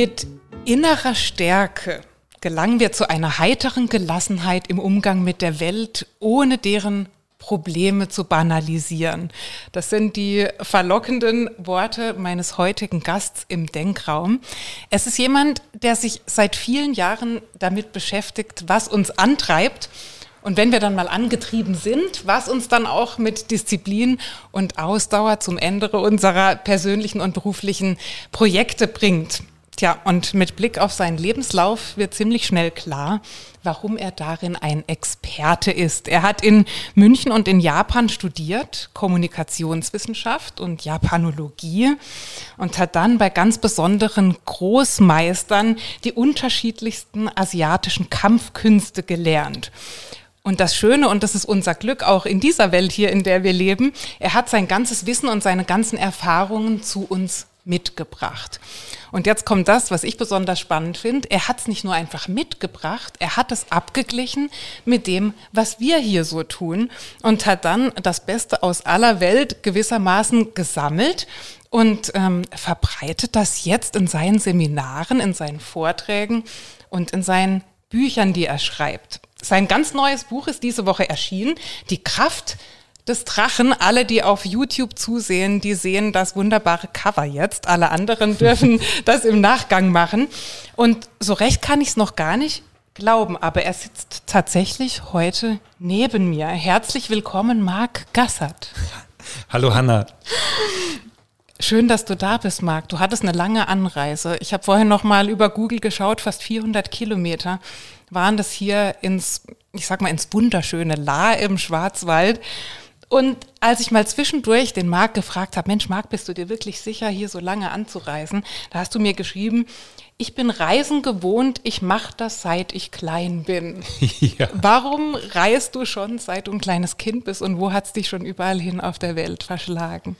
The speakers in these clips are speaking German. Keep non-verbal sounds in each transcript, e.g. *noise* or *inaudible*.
Mit innerer Stärke gelangen wir zu einer heiteren Gelassenheit im Umgang mit der Welt, ohne deren Probleme zu banalisieren. Das sind die verlockenden Worte meines heutigen Gasts im Denkraum. Es ist jemand, der sich seit vielen Jahren damit beschäftigt, was uns antreibt. Und wenn wir dann mal angetrieben sind, was uns dann auch mit Disziplin und Ausdauer zum Ende unserer persönlichen und beruflichen Projekte bringt. Tja, und mit Blick auf seinen Lebenslauf wird ziemlich schnell klar, warum er darin ein Experte ist. Er hat in München und in Japan studiert, Kommunikationswissenschaft und Japanologie und hat dann bei ganz besonderen Großmeistern die unterschiedlichsten asiatischen Kampfkünste gelernt. Und das Schöne, und das ist unser Glück auch in dieser Welt hier, in der wir leben, er hat sein ganzes Wissen und seine ganzen Erfahrungen zu uns mitgebracht. Und jetzt kommt das, was ich besonders spannend finde. Er hat es nicht nur einfach mitgebracht, er hat es abgeglichen mit dem, was wir hier so tun und hat dann das Beste aus aller Welt gewissermaßen gesammelt und ähm, verbreitet das jetzt in seinen Seminaren, in seinen Vorträgen und in seinen Büchern, die er schreibt. Sein ganz neues Buch ist diese Woche erschienen, Die Kraft des Drachen. Alle, die auf YouTube zusehen, die sehen das wunderbare Cover jetzt. Alle anderen *laughs* dürfen das im Nachgang machen. Und so recht kann ich es noch gar nicht glauben, aber er sitzt tatsächlich heute neben mir. Herzlich willkommen, Marc Gassert. *laughs* Hallo Hanna. Schön, dass du da bist, Marc. Du hattest eine lange Anreise. Ich habe vorhin noch mal über Google geschaut, fast 400 Kilometer waren das hier ins, ich sag mal, ins wunderschöne La im Schwarzwald. Und als ich mal zwischendurch den Marc gefragt habe, Mensch, Marc, bist du dir wirklich sicher, hier so lange anzureisen? Da hast du mir geschrieben, ich bin Reisen gewohnt, ich mache das seit ich klein bin. *laughs* Ja. Warum reist du schon, seit du ein kleines Kind bist und wo hat es dich schon überall hin auf der Welt verschlagen?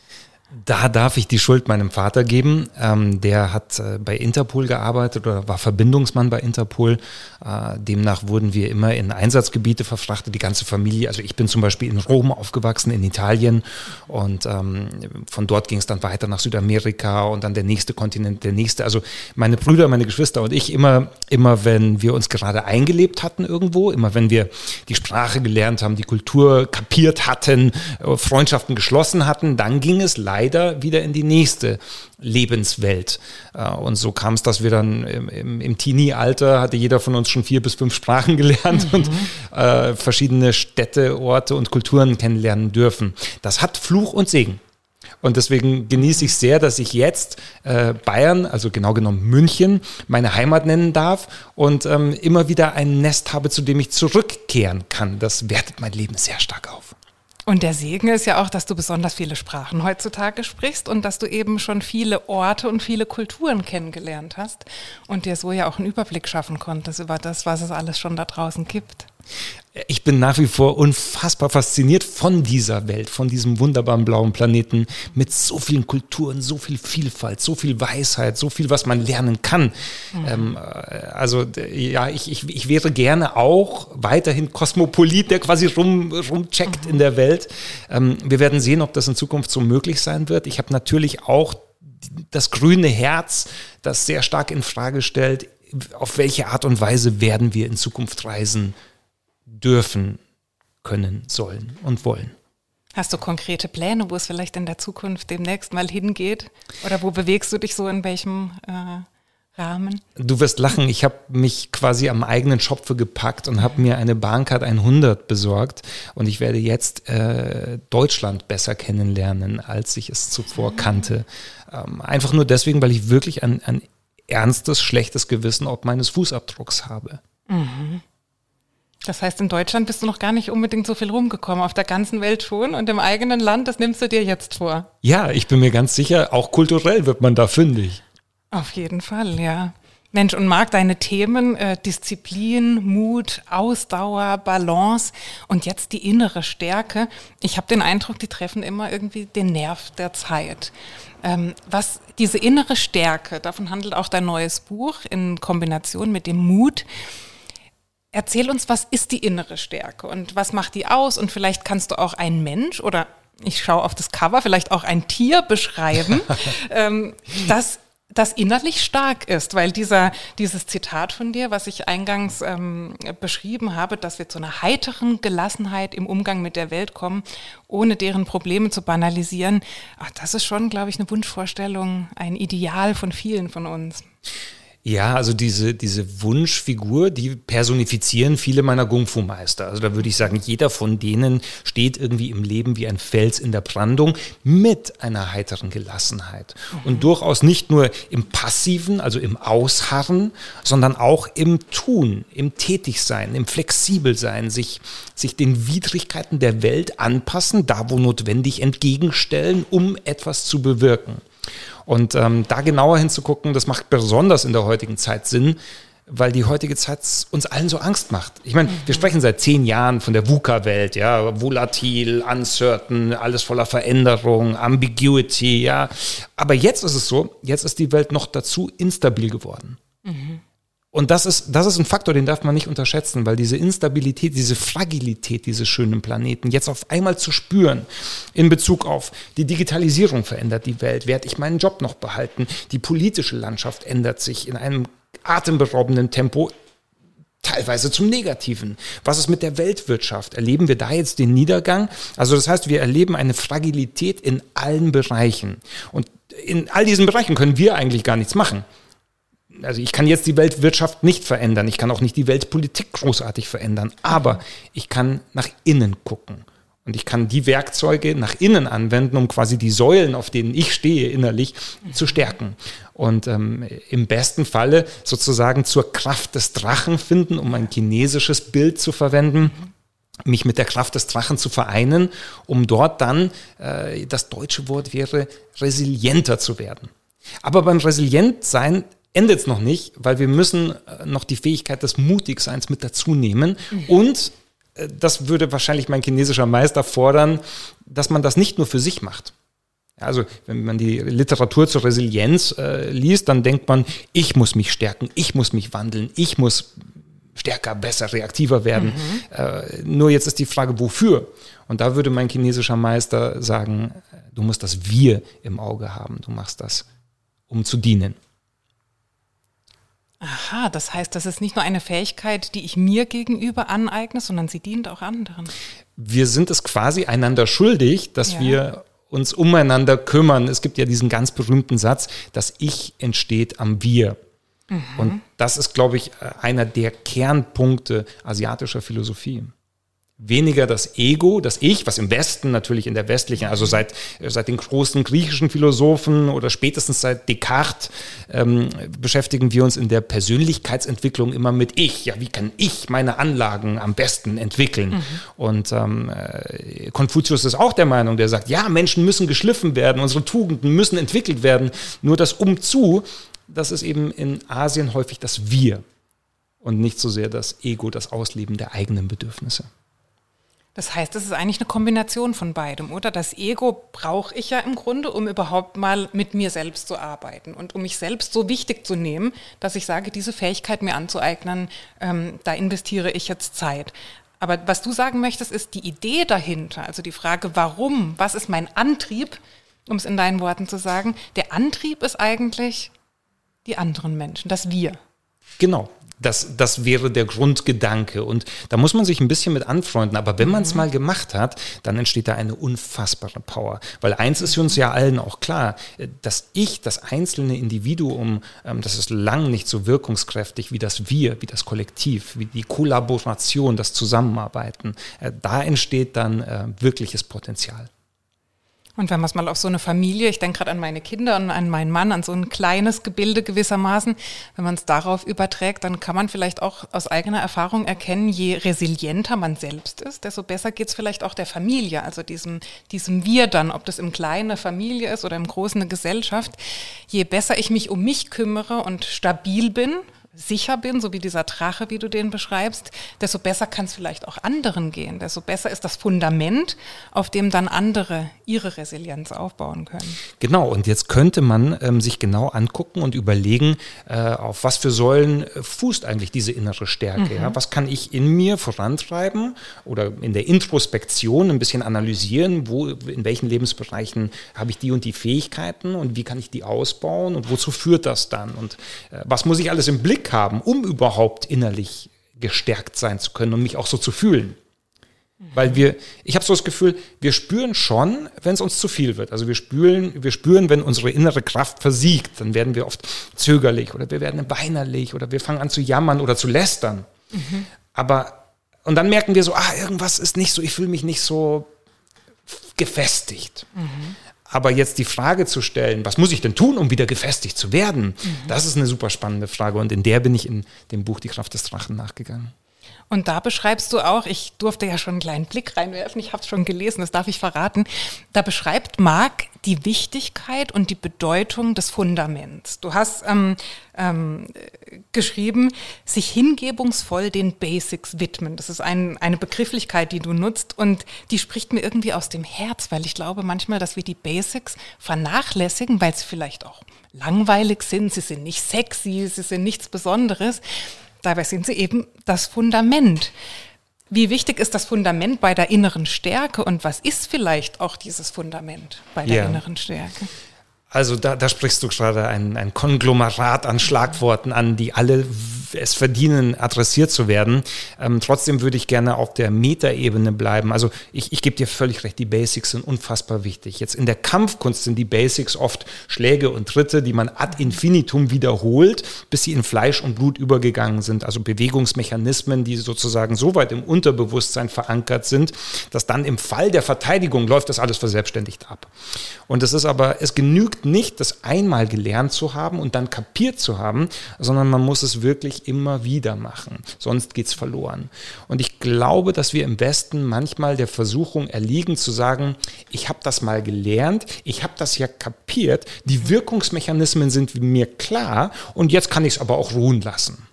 Da darf ich die Schuld meinem Vater geben. Ähm, der hat äh, bei Interpol gearbeitet oder war Verbindungsmann bei Interpol. Äh, demnach wurden wir immer in Einsatzgebiete verfrachtet, die ganze Familie. Also ich bin zum Beispiel in Rom aufgewachsen, in Italien. Und ähm, von dort ging es dann weiter nach Südamerika und dann der nächste Kontinent, der nächste. Also meine Brüder, meine Geschwister und ich immer, immer wenn wir uns gerade eingelebt hatten irgendwo, immer wenn wir die Sprache gelernt haben, die Kultur kapiert hatten, äh, Freundschaften geschlossen hatten, dann ging es leider leider wieder in die nächste Lebenswelt. Äh, und so kam es, dass wir dann im, im, im Teenie-Alter hatte jeder von uns schon vier bis fünf Sprachen *laughs* gelernt mhm. und äh, verschiedene Städte, Orte und Kulturen kennenlernen dürfen. Das hat Fluch und Segen. Und deswegen genieße ich sehr, dass ich jetzt äh, Bayern, also genau genommen München, meine Heimat nennen darf und ähm, immer wieder ein Nest habe, zu dem ich zurückkehren kann. Das wertet mein Leben sehr stark auf. Und der Segen ist ja auch, dass du besonders viele Sprachen heutzutage sprichst und dass du eben schon viele Orte und viele Kulturen kennengelernt hast und dir so ja auch einen Überblick schaffen konntest über das, was es alles schon da draußen gibt ich bin nach wie vor unfassbar fasziniert von dieser Welt, von diesem wunderbaren blauen Planeten mit so vielen Kulturen, so viel Vielfalt, so viel Weisheit, so viel, was man lernen kann. Mhm. Ähm, äh, also ja, ich, ich, ich wäre gerne auch weiterhin Kosmopolit, der quasi rum, rumcheckt mhm. in der Welt. Ähm, wir werden sehen, ob das in Zukunft so möglich sein wird. Ich habe natürlich auch das grüne Herz, das sehr stark in Frage stellt, auf welche Art und Weise werden wir in Zukunft reisen dürfen, können, sollen und wollen. Hast du konkrete Pläne, wo es vielleicht in der Zukunft demnächst mal hingeht? Oder wo bewegst du dich so in welchem äh, Rahmen? Du wirst lachen, ich habe mich quasi am eigenen Schopfe gepackt und habe mir eine Bahncard 100 besorgt und ich werde jetzt äh, Deutschland besser kennenlernen, als ich es zuvor kannte. Ähm, einfach nur deswegen, weil ich wirklich ein, ein ernstes, schlechtes Gewissen ob meines Fußabdrucks habe. Mhm. Das heißt, in Deutschland bist du noch gar nicht unbedingt so viel rumgekommen, auf der ganzen Welt schon und im eigenen Land, das nimmst du dir jetzt vor. Ja, ich bin mir ganz sicher, auch kulturell wird man da fündig. Auf jeden Fall, ja. Mensch, und mag deine Themen äh, Disziplin, Mut, Ausdauer, Balance und jetzt die innere Stärke. Ich habe den Eindruck, die treffen immer irgendwie den Nerv der Zeit. Ähm, was diese innere Stärke, davon handelt auch dein neues Buch in Kombination mit dem Mut. Erzähl uns, was ist die innere Stärke und was macht die aus? Und vielleicht kannst du auch einen Mensch oder ich schaue auf das Cover, vielleicht auch ein Tier beschreiben, *laughs* ähm, das das innerlich stark ist, weil dieser, dieses Zitat von dir, was ich eingangs ähm, beschrieben habe, dass wir zu einer heiteren Gelassenheit im Umgang mit der Welt kommen, ohne deren Probleme zu banalisieren, ach, das ist schon, glaube ich, eine Wunschvorstellung, ein Ideal von vielen von uns. Ja, also diese, diese Wunschfigur, die personifizieren viele meiner Kung-Fu-Meister. Also da würde ich sagen, jeder von denen steht irgendwie im Leben wie ein Fels in der Brandung mit einer heiteren Gelassenheit. Mhm. Und durchaus nicht nur im Passiven, also im Ausharren, sondern auch im Tun, im Tätigsein, im Flexibelsein, sich, sich den Widrigkeiten der Welt anpassen, da wo notwendig entgegenstellen, um etwas zu bewirken. Und ähm, da genauer hinzugucken, das macht besonders in der heutigen Zeit Sinn, weil die heutige Zeit uns allen so Angst macht. Ich meine, mhm. wir sprechen seit zehn Jahren von der VUCA-Welt, ja, volatil, uncertain, alles voller Veränderung, Ambiguity, ja. Aber jetzt ist es so, jetzt ist die Welt noch dazu instabil geworden. Mhm. Und das ist, das ist ein Faktor, den darf man nicht unterschätzen, weil diese Instabilität, diese Fragilität dieses schönen Planeten jetzt auf einmal zu spüren in Bezug auf die Digitalisierung verändert die Welt, werde ich meinen Job noch behalten, die politische Landschaft ändert sich in einem atemberaubenden Tempo, teilweise zum Negativen. Was ist mit der Weltwirtschaft? Erleben wir da jetzt den Niedergang? Also das heißt, wir erleben eine Fragilität in allen Bereichen. Und in all diesen Bereichen können wir eigentlich gar nichts machen also ich kann jetzt die Weltwirtschaft nicht verändern, ich kann auch nicht die Weltpolitik großartig verändern, aber ich kann nach innen gucken. Und ich kann die Werkzeuge nach innen anwenden, um quasi die Säulen, auf denen ich stehe, innerlich zu stärken. Und ähm, im besten Falle sozusagen zur Kraft des Drachen finden, um ein chinesisches Bild zu verwenden mich mit der Kraft des Drachen zu vereinen, um dort dann, äh, das deutsche Wort wäre, resilienter zu werden. Aber beim Resilientsein endet es noch nicht, weil wir müssen äh, noch die Fähigkeit des Mutigseins mit dazu nehmen. Mhm. Und äh, das würde wahrscheinlich mein chinesischer Meister fordern, dass man das nicht nur für sich macht. Also wenn man die Literatur zur Resilienz äh, liest, dann denkt man, ich muss mich stärken, ich muss mich wandeln, ich muss stärker, besser, reaktiver werden. Mhm. Äh, nur jetzt ist die Frage, wofür? Und da würde mein chinesischer Meister sagen, du musst das Wir im Auge haben, du machst das, um zu dienen. Aha, das heißt, das ist nicht nur eine Fähigkeit, die ich mir gegenüber aneigne, sondern sie dient auch anderen. Wir sind es quasi einander schuldig, dass ja. wir uns umeinander kümmern. Es gibt ja diesen ganz berühmten Satz, das Ich entsteht am Wir. Mhm. Und das ist, glaube ich, einer der Kernpunkte asiatischer Philosophie weniger das Ego, das Ich, was im Westen natürlich in der westlichen, also seit, seit den großen griechischen Philosophen oder spätestens seit Descartes ähm, beschäftigen wir uns in der Persönlichkeitsentwicklung immer mit Ich. Ja, wie kann ich meine Anlagen am besten entwickeln? Mhm. Und ähm, äh, Konfuzius ist auch der Meinung, der sagt, ja, Menschen müssen geschliffen werden, unsere Tugenden müssen entwickelt werden. Nur das Umzu, das ist eben in Asien häufig das Wir und nicht so sehr das Ego, das Ausleben der eigenen Bedürfnisse. Das heißt, es ist eigentlich eine Kombination von beidem, oder? Das Ego brauche ich ja im Grunde, um überhaupt mal mit mir selbst zu arbeiten und um mich selbst so wichtig zu nehmen, dass ich sage, diese Fähigkeit mir anzueignen, ähm, da investiere ich jetzt Zeit. Aber was du sagen möchtest, ist die Idee dahinter, also die Frage, warum, was ist mein Antrieb, um es in deinen Worten zu sagen. Der Antrieb ist eigentlich die anderen Menschen, das Wir. Genau, das, das wäre der Grundgedanke. Und da muss man sich ein bisschen mit anfreunden. Aber wenn man es mhm. mal gemacht hat, dann entsteht da eine unfassbare Power. Weil eins ist uns ja allen auch klar, dass ich, das einzelne Individuum, ähm, das ist lang nicht so wirkungskräftig wie das Wir, wie das Kollektiv, wie die Kollaboration, das Zusammenarbeiten. Äh, da entsteht dann äh, wirkliches Potenzial. Und wenn man es mal auf so eine Familie, ich denke gerade an meine Kinder und an meinen Mann, an so ein kleines Gebilde gewissermaßen, wenn man es darauf überträgt, dann kann man vielleicht auch aus eigener Erfahrung erkennen, je resilienter man selbst ist, desto besser geht es vielleicht auch der Familie, also diesem, diesem Wir dann, ob das im Kleinen eine Familie ist oder im Großen eine Gesellschaft. Je besser ich mich um mich kümmere und stabil bin, sicher bin, so wie dieser Drache, wie du den beschreibst, desto besser kann es vielleicht auch anderen gehen. Desto besser ist das Fundament, auf dem dann andere ihre Resilienz aufbauen können. Genau, und jetzt könnte man ähm, sich genau angucken und überlegen, äh, auf was für Säulen äh, fußt eigentlich diese innere Stärke. Mhm. Ja? Was kann ich in mir vorantreiben oder in der Introspektion ein bisschen analysieren, wo, in welchen Lebensbereichen habe ich die und die Fähigkeiten und wie kann ich die ausbauen und wozu führt das dann und äh, was muss ich alles im Blick haben, um überhaupt innerlich gestärkt sein zu können und mich auch so zu fühlen. Weil wir, ich habe so das Gefühl, wir spüren schon, wenn es uns zu viel wird. Also wir spüren, wir spüren, wenn unsere innere Kraft versiegt, dann werden wir oft zögerlich oder wir werden weinerlich oder wir fangen an zu jammern oder zu lästern. Mhm. Aber, und dann merken wir so, ah, irgendwas ist nicht so, ich fühle mich nicht so gefestigt. Mhm. Aber jetzt die Frage zu stellen, was muss ich denn tun, um wieder gefestigt zu werden, mhm. das ist eine super spannende Frage. Und in der bin ich in dem Buch Die Kraft des Drachen nachgegangen. Und da beschreibst du auch, ich durfte ja schon einen kleinen Blick reinwerfen, ich habe es schon gelesen, das darf ich verraten. Da beschreibt Marc die Wichtigkeit und die Bedeutung des Fundaments. Du hast ähm, ähm, geschrieben, sich hingebungsvoll den Basics widmen. Das ist ein, eine Begrifflichkeit, die du nutzt und die spricht mir irgendwie aus dem Herz, weil ich glaube manchmal, dass wir die Basics vernachlässigen, weil sie vielleicht auch langweilig sind, sie sind nicht sexy, sie sind nichts Besonderes. Dabei sind sie eben das Fundament. Wie wichtig ist das Fundament bei der inneren Stärke und was ist vielleicht auch dieses Fundament bei der ja. inneren Stärke? Also da, da sprichst du gerade ein, ein Konglomerat an Schlagworten an, die alle es verdienen, adressiert zu werden. Ähm, trotzdem würde ich gerne auf der Metaebene bleiben. Also ich, ich gebe dir völlig recht, die Basics sind unfassbar wichtig. Jetzt in der Kampfkunst sind die Basics oft Schläge und Tritte, die man ad infinitum wiederholt, bis sie in Fleisch und Blut übergegangen sind. Also Bewegungsmechanismen, die sozusagen so weit im Unterbewusstsein verankert sind, dass dann im Fall der Verteidigung läuft das alles verselbstständigt ab. Und es ist aber, es genügt nicht, das einmal gelernt zu haben und dann kapiert zu haben, sondern man muss es wirklich immer wieder machen. Sonst geht es verloren. Und ich glaube, dass wir im Westen manchmal der Versuchung erliegen zu sagen, ich habe das mal gelernt, ich habe das ja kapiert, die Wirkungsmechanismen sind mir klar und jetzt kann ich es aber auch ruhen lassen.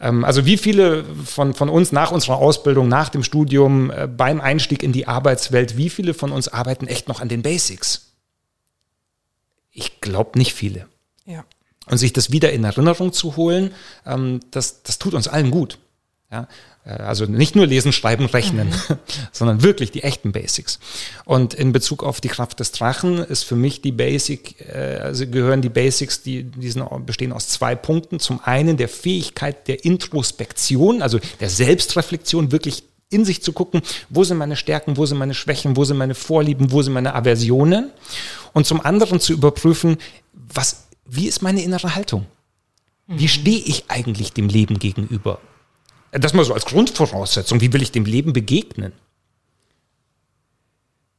Ähm, also wie viele von, von uns nach unserer Ausbildung, nach dem Studium, äh, beim Einstieg in die Arbeitswelt, wie viele von uns arbeiten echt noch an den Basics? Ich glaube nicht viele. Ja. Und sich das wieder in Erinnerung zu holen, ähm, das, das tut uns allen gut. Ja? Äh, also nicht nur lesen, schreiben, rechnen, mhm. *laughs* sondern wirklich die echten Basics. Und in Bezug auf die Kraft des Drachen ist für mich die Basic, äh, also gehören die Basics, die, die sind, bestehen aus zwei Punkten. Zum einen der Fähigkeit der Introspektion, also der Selbstreflexion, wirklich in sich zu gucken, wo sind meine Stärken, wo sind meine Schwächen, wo sind meine Vorlieben, wo sind meine Aversionen. Und zum anderen zu überprüfen, was wie ist meine innere Haltung? Wie mhm. stehe ich eigentlich dem Leben gegenüber? Das mal so als Grundvoraussetzung. Wie will ich dem Leben begegnen?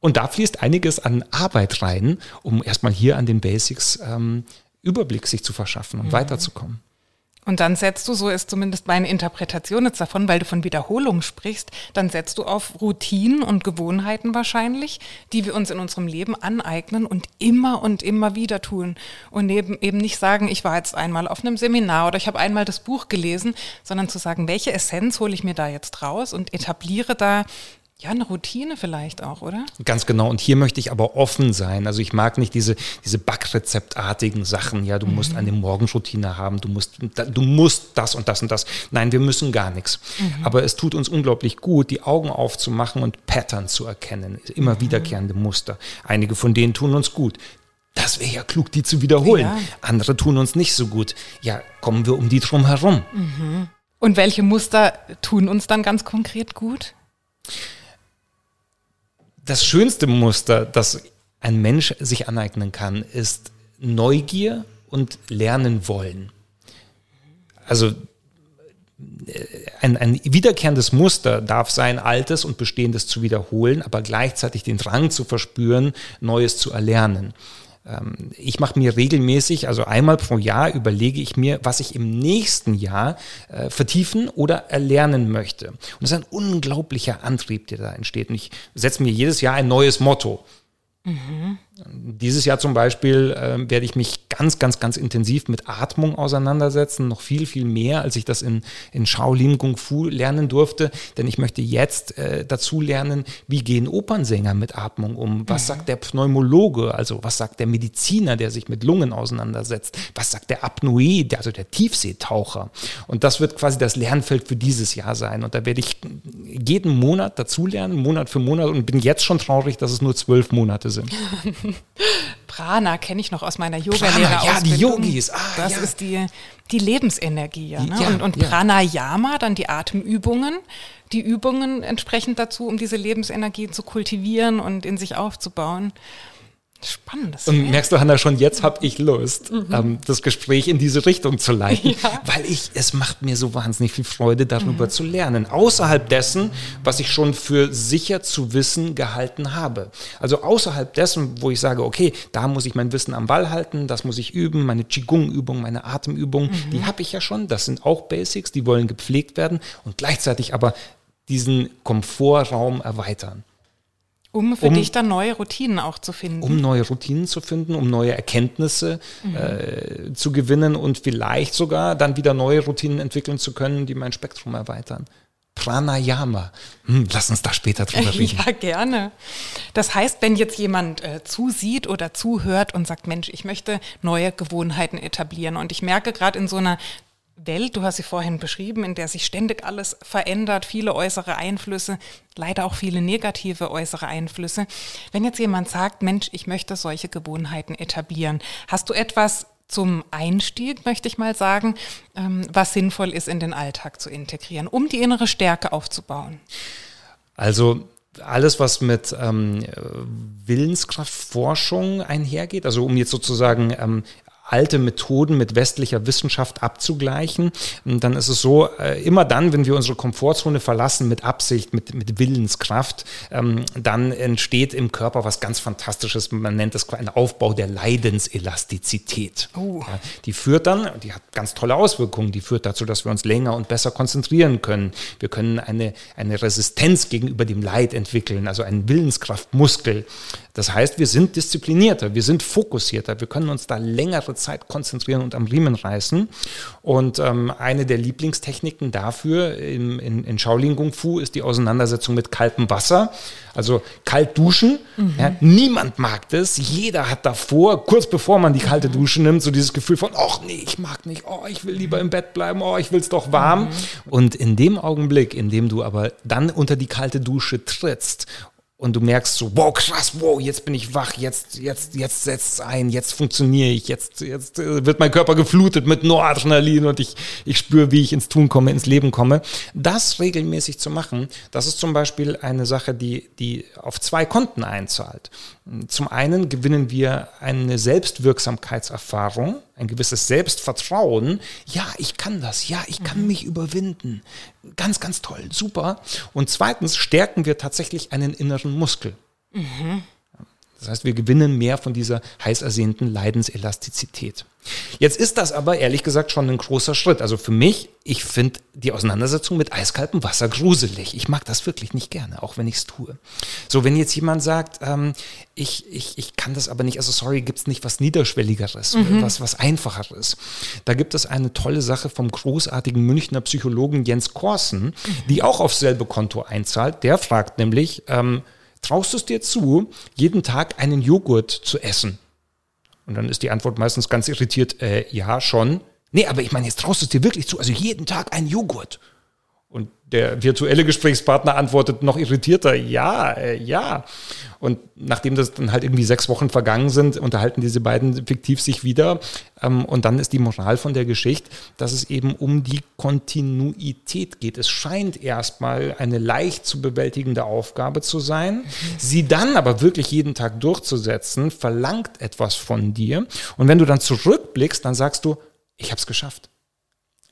Und da fließt einiges an Arbeit rein, um erstmal hier an den Basics ähm, Überblick sich zu verschaffen und mhm. weiterzukommen. Und dann setzt du, so ist zumindest meine Interpretation jetzt davon, weil du von Wiederholung sprichst, dann setzt du auf Routinen und Gewohnheiten wahrscheinlich, die wir uns in unserem Leben aneignen und immer und immer wieder tun. Und eben, eben nicht sagen, ich war jetzt einmal auf einem Seminar oder ich habe einmal das Buch gelesen, sondern zu sagen, welche Essenz hole ich mir da jetzt raus und etabliere da ja, eine Routine vielleicht auch, oder? Ganz genau. Und hier möchte ich aber offen sein. Also ich mag nicht diese, diese Backrezeptartigen Sachen. Ja, du mhm. musst eine Morgenroutine haben, du musst, du musst das und das und das. Nein, wir müssen gar nichts. Mhm. Aber es tut uns unglaublich gut, die Augen aufzumachen und Pattern zu erkennen. Immer mhm. wiederkehrende Muster. Einige von denen tun uns gut. Das wäre ja klug, die zu wiederholen. Ja. Andere tun uns nicht so gut. Ja, kommen wir um die drum herum. Mhm. Und welche Muster tun uns dann ganz konkret gut? Das schönste Muster, das ein Mensch sich aneignen kann, ist Neugier und lernen wollen. Also äh, ein, ein wiederkehrendes Muster darf sein, Altes und Bestehendes zu wiederholen, aber gleichzeitig den Drang zu verspüren, Neues zu erlernen. Ähm, ich mache mir regelmäßig, also einmal pro Jahr überlege ich mir, was ich im nächsten Jahr äh, vertiefen oder erlernen möchte. Und das ist ein unglaublicher Antrieb, der da entsteht. Und ich setze mir jedes Jahr ein neues Motto. Mhm. Dieses Jahr zum Beispiel äh, werde ich mich ganz, ganz, ganz intensiv mit Atmung auseinandersetzen, noch viel, viel mehr, als ich das in, in Shaolin Kung Fu lernen durfte, denn ich möchte jetzt äh, dazu lernen, wie gehen Opernsänger mit Atmung um, was mhm. sagt der Pneumologe, also was sagt der Mediziner, der sich mit Lungen auseinandersetzt, was sagt der Apnoe, also der Tiefseetaucher? Und das wird quasi das Lernfeld für dieses Jahr sein. Und da werde ich jeden Monat dazulernen, Monat für Monat. Und bin jetzt schon traurig, dass es nur zwölf Monate sind. *laughs* *laughs* Prana kenne ich noch aus meiner Yoga-Lehre. Ja, die Yogis. Ah, das ja. ist die, die Lebensenergie. Ja, ne? Ja, und und ja. Pranayama, dann die Atemübungen. Die Übungen entsprechend dazu, um diese Lebensenergie zu kultivieren und in sich aufzubauen. Spannendes. Und merkst du, Hanna, schon jetzt habe ich Lust, ähm, das Gespräch in diese Richtung zu leiten, Mhm. Ja. weil ich, es macht mir so wahnsinnig viel Freude, darüber zu lernen. Außerhalb dessen, was ich schon für sicher zu wissen gehalten habe. Also außerhalb dessen, wo ich sage, okay, da muss ich mein Wissen am Ball halten, das muss ich üben, meine Qigong-Übung, meine Atemübung, die habe ich ja schon. Das sind auch Basics, die wollen gepflegt werden und gleichzeitig aber diesen Komfortraum erweitern. Um für um- dich dann neue Routinen auch zu finden. um neue Routinen zu finden, um neue Erkenntnisse äh, zu gewinnen und vielleicht sogar dann wieder neue Routinen entwickeln zu können, die mein Spektrum erweitern. Pranayama. Hm, lass uns da später drüber *laughs* reden. Ja, gerne. Das heißt, wenn jetzt jemand äh, zusieht oder zuhört und sagt, Mensch, ich möchte neue Gewohnheiten etablieren und ich merke gerade in so einer Welt, du hast sie vorhin beschrieben, in der sich ständig alles verändert, viele äußere Einflüsse, leider auch viele negative äußere Einflüsse. Wenn jetzt jemand sagt, Mensch, ich möchte solche Gewohnheiten etablieren, hast du etwas zum Einstieg, möchte ich mal sagen, ähm, was sinnvoll ist, in den Alltag zu integrieren, um die innere Stärke aufzubauen? Also alles, was mit ähm, Willenskraftforschung einhergeht, also um jetzt sozusagen ähm, alte Methoden mit westlicher Wissenschaft abzugleichen, dann ist es so, äh, immer dann, wenn wir unsere Komfortzone verlassen mit Absicht, mit, mit Willenskraft, ähm, dann entsteht im Körper was ganz Fantastisches. Man nennt das ein Aufbau der Leidenselastizität. Oh. Die führt dann, die hat ganz tolle Auswirkungen, die führt dazu, dass wir uns länger und besser konzentrieren können. Wir können eine, eine Resistenz gegenüber dem Leid entwickeln, also einen Willenskraftmuskel. Das heißt, wir sind disziplinierter, wir sind fokussierter, wir können uns da längere Zeit konzentrieren und am Riemen reißen. Und ähm, eine der Lieblingstechniken dafür im, in, in Shaolin Kung Fu ist die Auseinandersetzung mit kaltem Wasser. Also kalt duschen. Ja, niemand mag das. Jeder hat davor, kurz bevor man die kalte Dusche nimmt, so dieses Gefühl von, ach nee, ich mag nicht, oh, ich will lieber im Bett bleiben, oh, ich will es doch warm. Und in dem Augenblick, in dem du aber dann unter die kalte Dusche trittst und du merkst so, wow, krass, wow, jetzt bin ich wach, jetzt, jetzt, jetzt setzt es ein, jetzt funktioniere ich, jetzt, jetzt äh, wird mein Körper geflutet mit Noradrenalin und ich, ich spüre, wie ich ins Tun komme, ins Leben komme. Das regelmäßig zu machen, das ist zum Beispiel eine Sache, die, die auf zwei Konten einzahlt. Zum einen gewinnen wir eine Selbstwirksamkeitserfahrung, ein gewisses Selbstvertrauen. Ja, ich kann das. Ja, ich kann mich überwinden. Ganz, ganz toll. Super. Und zweitens stärken wir tatsächlich einen inneren Muskel. Das heißt, wir gewinnen mehr von dieser heiß ersehnten Leidenselastizität. Jetzt ist das aber ehrlich gesagt schon ein großer Schritt. Also für mich, ich finde die Auseinandersetzung mit eiskaltem Wasser gruselig. Ich mag das wirklich nicht gerne, auch wenn ich es tue. So, wenn jetzt jemand sagt, ähm, ich, ich, ich kann das aber nicht, also sorry, gibt es nicht was Niederschwelligeres, was, was Einfacheres. Da gibt es eine tolle Sache vom großartigen Münchner Psychologen Jens Korsen, die auch aufs selbe Konto einzahlt. Der fragt nämlich, ähm, traust du es dir zu, jeden Tag einen Joghurt zu essen? Und dann ist die Antwort meistens ganz irritiert, äh, ja, schon. Nee, aber ich meine, jetzt traust du es dir wirklich zu, also jeden Tag einen Joghurt. Und der virtuelle Gesprächspartner antwortet noch irritierter, ja, äh, ja. Und nachdem das dann halt irgendwie sechs Wochen vergangen sind, unterhalten diese beiden fiktiv sich wieder. Ähm, und dann ist die Moral von der Geschichte, dass es eben um die Kontinuität geht. Es scheint erstmal eine leicht zu bewältigende Aufgabe zu sein. Sie dann aber wirklich jeden Tag durchzusetzen, verlangt etwas von dir. Und wenn du dann zurückblickst, dann sagst du, ich habe es geschafft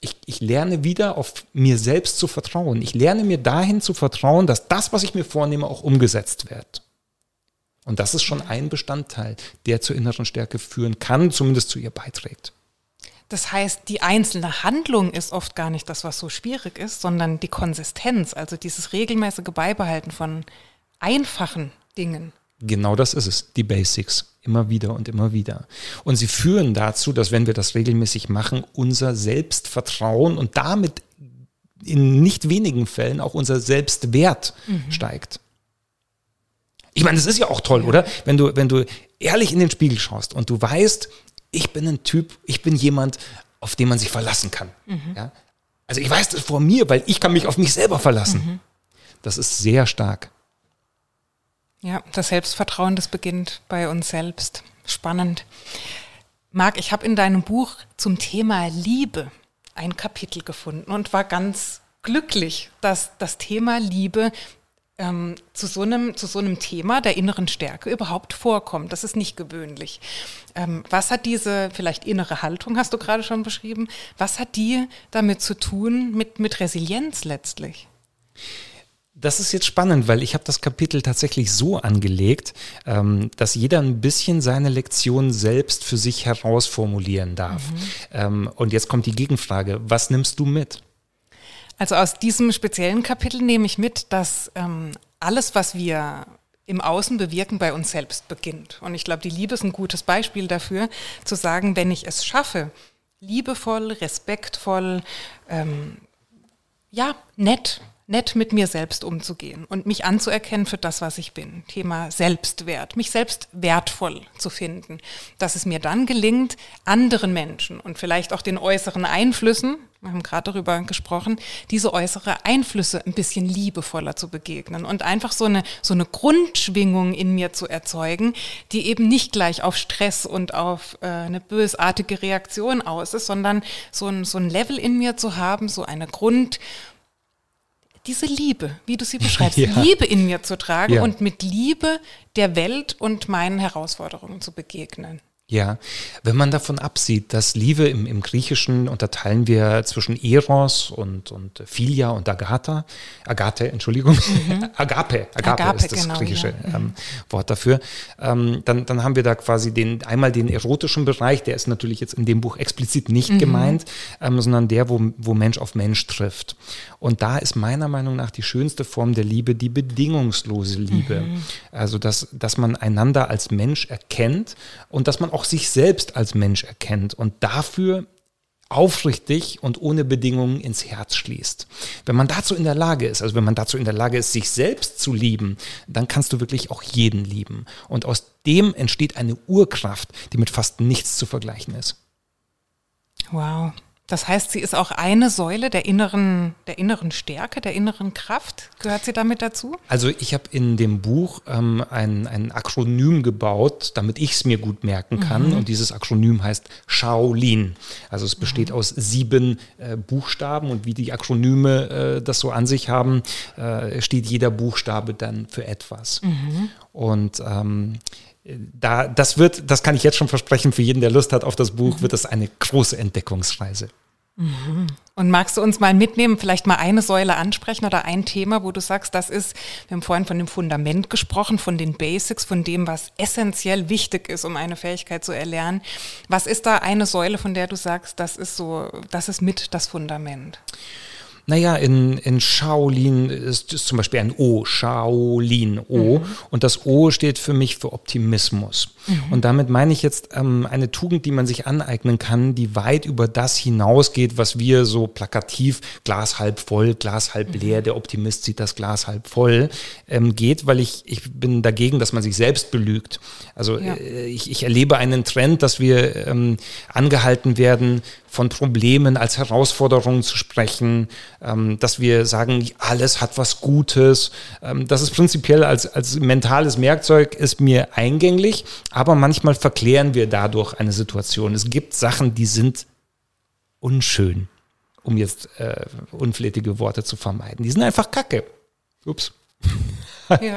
ich, ich lerne wieder auf mir selbst zu vertrauen. Ich lerne mir dahin zu vertrauen, dass das, was ich mir vornehme, auch umgesetzt wird. Und das ist schon ein Bestandteil, der zur inneren Stärke führen kann, zumindest zu ihr beiträgt. Das heißt, die einzelne Handlung ist oft gar nicht das, was so schwierig ist, sondern die Konsistenz, also dieses regelmäßige Beibehalten von einfachen Dingen. Genau das ist es, die Basics. Immer wieder und immer wieder. Und sie führen dazu, dass wenn wir das regelmäßig machen, unser Selbstvertrauen und damit in nicht wenigen Fällen auch unser Selbstwert mhm. steigt. Ich meine, das ist ja auch toll, ja. oder? Wenn du, wenn du ehrlich in den Spiegel schaust und du weißt, ich bin ein Typ, ich bin jemand, auf den man sich verlassen kann. Mhm. Ja? Also ich weiß das vor mir, weil ich kann mich auf mich selber verlassen. Mhm. Das ist sehr stark. Ja, das Selbstvertrauen, das beginnt bei uns selbst. Spannend. Marc, ich habe in deinem Buch zum Thema Liebe ein Kapitel gefunden und war ganz glücklich, dass das Thema Liebe ähm, zu, so einem, zu so einem Thema der inneren Stärke überhaupt vorkommt. Das ist nicht gewöhnlich. Ähm, was hat diese vielleicht innere Haltung, hast du gerade schon beschrieben, was hat die damit zu tun, mit, mit Resilienz letztlich? Das ist jetzt spannend, weil ich habe das Kapitel tatsächlich so angelegt, ähm, dass jeder ein bisschen seine Lektion selbst für sich herausformulieren darf. Mhm. Ähm, und jetzt kommt die Gegenfrage, was nimmst du mit? Also aus diesem speziellen Kapitel nehme ich mit, dass ähm, alles, was wir im Außen bewirken, bei uns selbst beginnt. Und ich glaube, die Liebe ist ein gutes Beispiel dafür, zu sagen, wenn ich es schaffe, liebevoll, respektvoll, ähm, ja, nett nett mit mir selbst umzugehen und mich anzuerkennen für das, was ich bin. Thema Selbstwert, mich selbst wertvoll zu finden. Dass es mir dann gelingt, anderen Menschen und vielleicht auch den äußeren Einflüssen, wir haben gerade darüber gesprochen, diese äußere Einflüsse ein bisschen liebevoller zu begegnen und einfach so eine, so eine Grundschwingung in mir zu erzeugen, die eben nicht gleich auf Stress und auf äh, eine bösartige Reaktion aus ist, sondern so ein, so ein Level in mir zu haben, so eine Grund, diese Liebe, wie du sie beschreibst, *laughs* ja. Liebe in mir zu tragen ja. und mit Liebe der Welt und meinen Herausforderungen zu begegnen. Ja, wenn man davon absieht, dass Liebe im, im Griechischen unterteilen wir zwischen Eros und, und Philia und Agatha, Agathe, Entschuldigung, mhm. Agape, *laughs* Agape, Agape, ist das genau, griechische ja. ähm, Wort dafür. Ähm, dann, dann haben wir da quasi den, einmal den erotischen Bereich, der ist natürlich jetzt in dem Buch explizit nicht mhm. gemeint, ähm, sondern der, wo, wo Mensch auf Mensch trifft. Und da ist meiner Meinung nach die schönste Form der Liebe die bedingungslose Liebe. Mhm. Also, dass, dass man einander als Mensch erkennt und dass man auch sich selbst als Mensch erkennt und dafür aufrichtig und ohne Bedingungen ins Herz schließt. Wenn man dazu in der Lage ist, also wenn man dazu in der Lage ist, sich selbst zu lieben, dann kannst du wirklich auch jeden lieben. Und aus dem entsteht eine Urkraft, die mit fast nichts zu vergleichen ist. Wow. Das heißt, sie ist auch eine Säule der inneren, der inneren Stärke, der inneren Kraft. Gehört sie damit dazu? Also ich habe in dem Buch ähm, ein, ein Akronym gebaut, damit ich es mir gut merken kann. Mhm. Und dieses Akronym heißt Shaolin. Also es besteht mhm. aus sieben äh, Buchstaben und wie die Akronyme äh, das so an sich haben, äh, steht jeder Buchstabe dann für etwas. Mhm. Und ähm, da, das wird, das kann ich jetzt schon versprechen, für jeden, der Lust hat auf das Buch, wird das eine große Entdeckungsreise. Mhm. Und magst du uns mal mitnehmen, vielleicht mal eine Säule ansprechen oder ein Thema, wo du sagst, das ist, wir haben vorhin von dem Fundament gesprochen, von den Basics, von dem, was essentiell wichtig ist, um eine Fähigkeit zu erlernen. Was ist da eine Säule, von der du sagst, das ist so, das ist mit das Fundament? Naja, in, in Shaolin ist, ist zum Beispiel ein O, Shaolin O. Mhm. Und das O steht für mich für Optimismus. Mhm. Und damit meine ich jetzt ähm, eine Tugend, die man sich aneignen kann, die weit über das hinausgeht, was wir so plakativ Glas halb voll, Glas halb mhm. leer, der Optimist sieht das Glas halb voll, ähm, geht, weil ich, ich bin dagegen, dass man sich selbst belügt. Also ja. äh, ich, ich erlebe einen Trend, dass wir ähm, angehalten werden, von Problemen als Herausforderungen zu sprechen, ähm, dass wir sagen, alles hat was Gutes. Ähm, das ist prinzipiell als, als mentales Merkzeug ist mir eingänglich, aber manchmal verklären wir dadurch eine Situation. Es gibt Sachen, die sind unschön, um jetzt äh, unflätige Worte zu vermeiden. Die sind einfach Kacke. Ups. *laughs* Ja.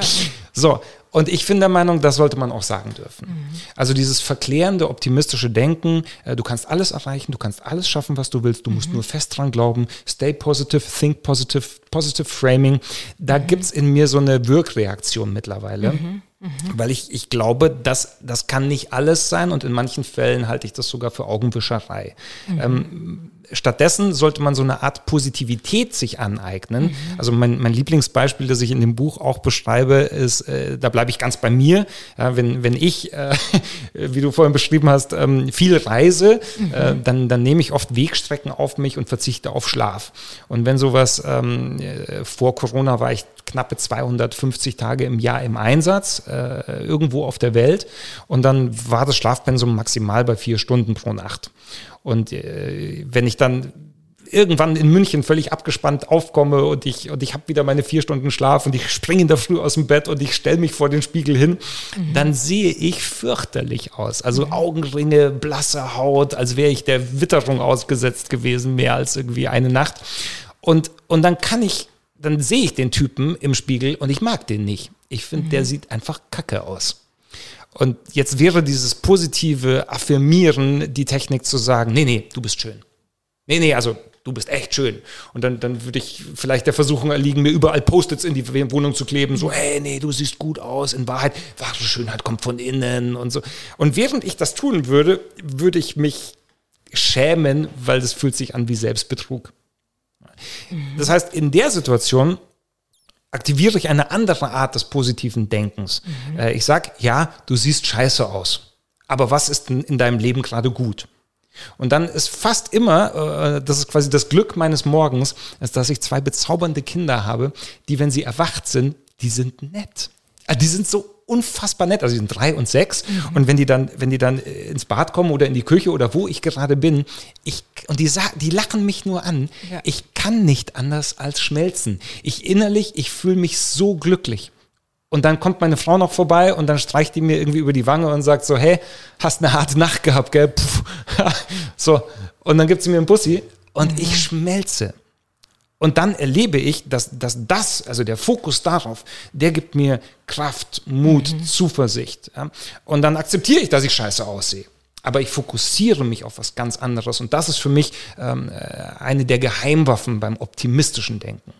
so, und ich bin der Meinung, das sollte man auch sagen dürfen. Mhm. Also dieses verklärende, optimistische Denken, äh, du kannst alles erreichen, du kannst alles schaffen, was du willst, du musst mhm. nur fest dran glauben, stay positive, think positive, positive framing. Da mhm. es in mir so eine Wirkreaktion mittlerweile. Mhm. Mhm. Weil ich, ich glaube, das, das kann nicht alles sein und in manchen Fällen halte ich das sogar für Augenwischerei. Mhm. Ähm, stattdessen sollte man so eine Art Positivität sich aneignen. Mhm. Also mein, mein Lieblingsbeispiel, das ich in dem Buch auch beschreibe, ist, äh, da bleibe ich ganz bei mir. Ja, wenn, wenn ich, äh, *laughs* wie du vorhin beschrieben hast, ähm, viel reise, mhm. äh, dann, dann nehme ich oft Wegstrecken auf mich und verzichte auf Schlaf. Und wenn sowas ähm, äh, vor Corona war ich knappe 250 Tage im Jahr im Einsatz, äh, irgendwo auf der Welt. Und dann war das Schlafpensum maximal bei vier Stunden pro Nacht. Und äh, wenn ich dann irgendwann in München völlig abgespannt aufkomme und ich, und ich habe wieder meine vier Stunden Schlaf und ich springe in der Früh aus dem Bett und ich stelle mich vor den Spiegel hin, mhm. dann sehe ich fürchterlich aus. Also mhm. Augenringe, blasse Haut, als wäre ich der Witterung ausgesetzt gewesen, mehr als irgendwie eine Nacht. Und, und dann kann ich, dann sehe ich den Typen im Spiegel und ich mag den nicht. Ich finde, mhm. der sieht einfach kacke aus. Und jetzt wäre dieses positive Affirmieren die Technik zu sagen, nee, nee, du bist schön. Nee, nee, also du bist echt schön. Und dann, dann würde ich vielleicht der Versuchung erliegen, mir überall Post-its in die Wohnung zu kleben, so, hey, nee, du siehst gut aus. In Wahrheit, wahre Schönheit kommt von innen und so. Und während ich das tun würde, würde ich mich schämen, weil das fühlt sich an wie Selbstbetrug. Das heißt, in der Situation aktiviere ich eine andere Art des positiven Denkens. Mhm. Äh, ich sage, ja, du siehst scheiße aus, aber was ist denn in deinem Leben gerade gut? Und dann ist fast immer, äh, das ist quasi das Glück meines Morgens, ist, dass ich zwei bezaubernde Kinder habe, die, wenn sie erwacht sind, die sind nett. Also die sind so unfassbar nett. Also die sind drei und sechs. Mhm. Und wenn die dann, wenn die dann äh, ins Bad kommen oder in die Küche oder wo ich gerade bin, ich, und die, die lachen mich nur an. Ja. Ich kann nicht anders als schmelzen. Ich innerlich, ich fühle mich so glücklich. Und dann kommt meine Frau noch vorbei und dann streicht die mir irgendwie über die Wange und sagt so, hey, hast eine harte Nacht gehabt, gell? Puh. *laughs* so. Und dann gibt sie mir einen Bussi und mhm. ich schmelze. Und dann erlebe ich, dass, dass das, also der Fokus darauf, der gibt mir Kraft, Mut, mhm. Zuversicht. Ja? Und dann akzeptiere ich, dass ich scheiße aussehe. Aber ich fokussiere mich auf was ganz anderes. Und das ist für mich ähm, äh, eine der Geheimwaffen beim optimistischen Denken.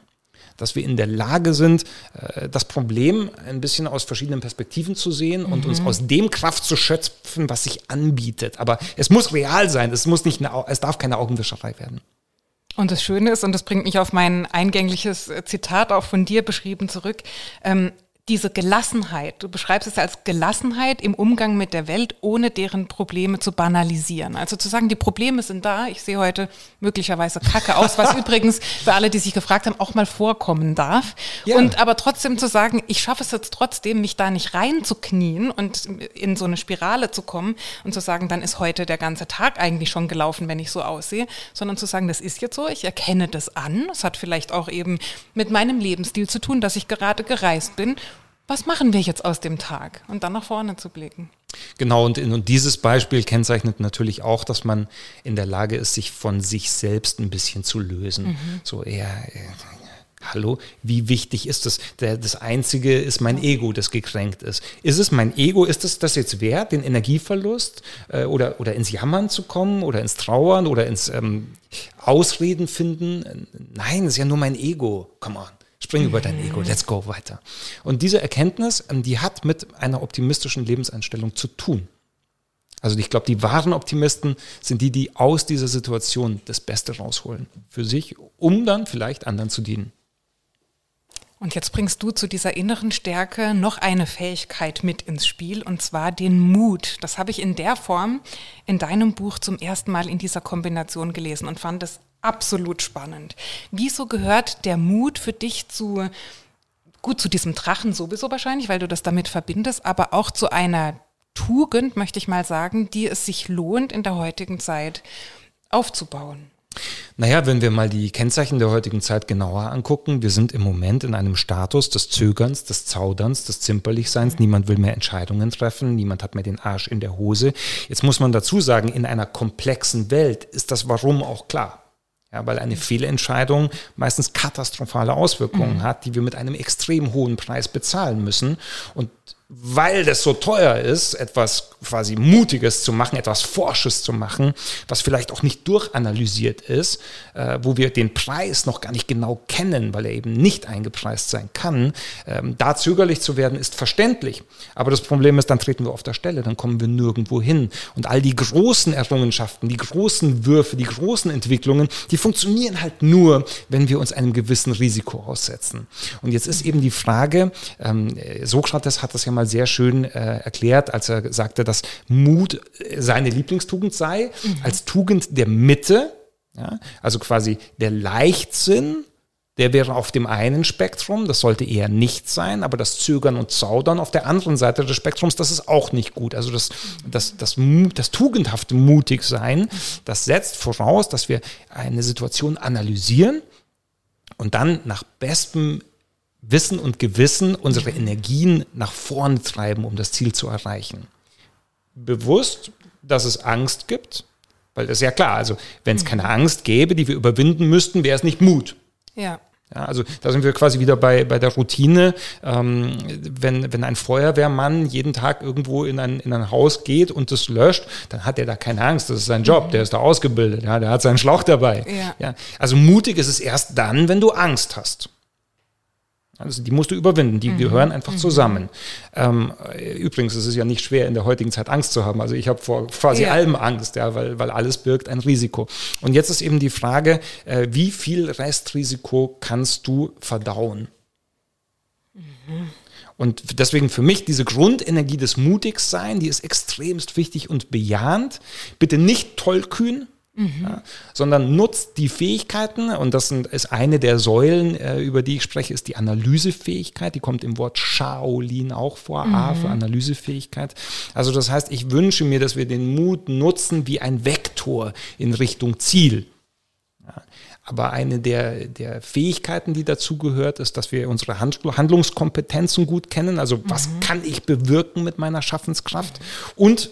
Dass wir in der Lage sind, äh, das Problem ein bisschen aus verschiedenen Perspektiven zu sehen mhm. und uns mhm. aus dem Kraft zu schöpfen, was sich anbietet. Aber es muss real sein, es, muss nicht eine, es darf keine Augenwischerei werden. Und das Schöne ist, und das bringt mich auf mein eingängliches Zitat auch von dir beschrieben zurück, ähm, diese Gelassenheit, du beschreibst es als Gelassenheit im Umgang mit der Welt, ohne deren Probleme zu banalisieren. Also zu sagen, die Probleme sind da, ich sehe heute möglicherweise Kacke aus, was *laughs* übrigens für alle, die sich gefragt haben, auch mal vorkommen darf. Ja. Und aber trotzdem zu sagen, ich schaffe es jetzt trotzdem, mich da nicht reinzuknien und in so eine Spirale zu kommen und zu sagen, dann ist heute der ganze Tag eigentlich schon gelaufen, wenn ich so aussehe, sondern zu sagen, das ist jetzt so, ich erkenne das an, es hat vielleicht auch eben mit meinem Lebensstil zu tun, dass ich gerade gereist bin was machen wir jetzt aus dem Tag? Und dann nach vorne zu blicken. Genau, und, und dieses Beispiel kennzeichnet natürlich auch, dass man in der Lage ist, sich von sich selbst ein bisschen zu lösen. Mhm. So eher, hallo, wie wichtig ist das? Der, das Einzige ist mein Ego, das gekränkt ist. Ist es mein Ego, ist es das jetzt wert, den Energieverlust äh, oder, oder ins Jammern zu kommen oder ins Trauern oder ins ähm, Ausreden finden? Nein, es ist ja nur mein Ego. Come on. Spring über dein Ego, let's go weiter. Und diese Erkenntnis, ähm, die hat mit einer optimistischen Lebenseinstellung zu tun. Also ich glaube, die wahren Optimisten sind die, die aus dieser Situation das Beste rausholen für sich, um dann vielleicht anderen zu dienen. Und jetzt bringst du zu dieser inneren Stärke noch eine Fähigkeit mit ins Spiel, und zwar den Mut. Das habe ich in der Form in deinem Buch zum ersten Mal in dieser Kombination gelesen und fand es absolut spannend. Wieso gehört der Mut für dich zu, gut zu diesem Drachen sowieso wahrscheinlich, weil du das damit verbindest, aber auch zu einer Tugend, möchte ich mal sagen, die es sich lohnt, in der heutigen Zeit aufzubauen? Naja, wenn wir mal die Kennzeichen der heutigen Zeit genauer angucken, wir sind im Moment in einem Status des Zögerns, des Zauderns, des Zimperlichseins. Mhm. Niemand will mehr Entscheidungen treffen, niemand hat mehr den Arsch in der Hose. Jetzt muss man dazu sagen, in einer komplexen Welt ist das Warum auch klar. Ja, weil eine Fehlentscheidung meistens katastrophale Auswirkungen mhm. hat, die wir mit einem extrem hohen Preis bezahlen müssen. Und weil das so teuer ist, etwas quasi Mutiges zu machen, etwas Forsches zu machen, was vielleicht auch nicht durchanalysiert ist, äh, wo wir den Preis noch gar nicht genau kennen, weil er eben nicht eingepreist sein kann, ähm, da zögerlich zu werden, ist verständlich. Aber das Problem ist, dann treten wir auf der Stelle, dann kommen wir nirgendwo hin. Und all die großen Errungenschaften, die großen Würfe, die großen Entwicklungen, die funktionieren halt nur, wenn wir uns einem gewissen Risiko aussetzen. Und jetzt ist eben die Frage, ähm, Sokrates hat das ja mal sehr schön äh, erklärt, als er sagte, dass Mut äh, seine Lieblingstugend sei, mhm. als Tugend der Mitte, ja, also quasi der Leichtsinn, der wäre auf dem einen Spektrum, das sollte eher nicht sein, aber das Zögern und Zaudern auf der anderen Seite des Spektrums, das ist auch nicht gut. Also das, das, das, das tugendhafte Mutigsein, das setzt voraus, dass wir eine Situation analysieren und dann nach bestem Wissen und Gewissen unsere Energien nach vorne treiben, um das Ziel zu erreichen. Bewusst, dass es Angst gibt, weil das ist ja klar, also wenn es mhm. keine Angst gäbe, die wir überwinden müssten, wäre es nicht Mut. Ja. Ja, also da sind wir quasi wieder bei, bei der Routine. Ähm, wenn, wenn ein Feuerwehrmann jeden Tag irgendwo in ein, in ein Haus geht und das löscht, dann hat er da keine Angst. Das ist sein Job, mhm. der ist da ausgebildet, ja, der hat seinen Schlauch dabei. Ja. ja. Also mutig ist es erst dann, wenn du Angst hast. Also die musst du überwinden, die mhm. gehören einfach mhm. zusammen. Ähm, übrigens ist es ja nicht schwer, in der heutigen Zeit Angst zu haben. Also ich habe vor quasi ja. allem Angst, ja, weil, weil alles birgt ein Risiko. Und jetzt ist eben die Frage, äh, wie viel Restrisiko kannst du verdauen? Mhm. Und deswegen für mich diese Grundenergie des Mutigssein, die ist extremst wichtig und bejahend. Bitte nicht tollkühn, Mhm. Ja, sondern nutzt die Fähigkeiten und das sind, ist eine der Säulen, äh, über die ich spreche, ist die Analysefähigkeit. Die kommt im Wort Shaolin auch vor, mhm. A für Analysefähigkeit. Also das heißt, ich wünsche mir, dass wir den Mut nutzen wie ein Vektor in Richtung Ziel. Aber eine der, der Fähigkeiten, die dazu gehört, ist, dass wir unsere Handlungskompetenzen gut kennen. Also was mhm. kann ich bewirken mit meiner Schaffenskraft? Und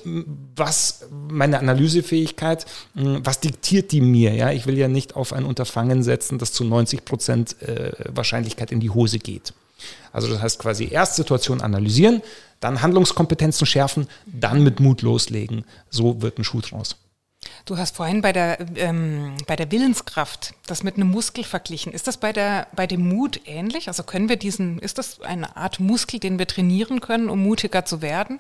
was meine Analysefähigkeit, was diktiert die mir? Ja, ich will ja nicht auf ein Unterfangen setzen, das zu 90 Prozent äh, Wahrscheinlichkeit in die Hose geht. Also das heißt quasi erst Situation analysieren, dann Handlungskompetenzen schärfen, dann mit Mut loslegen. So wird ein Schuh draus. Du hast vorhin bei der, ähm, bei der Willenskraft das mit einem Muskel verglichen. Ist das bei, der, bei dem Mut ähnlich? Also können wir diesen, ist das eine Art Muskel, den wir trainieren können, um mutiger zu werden?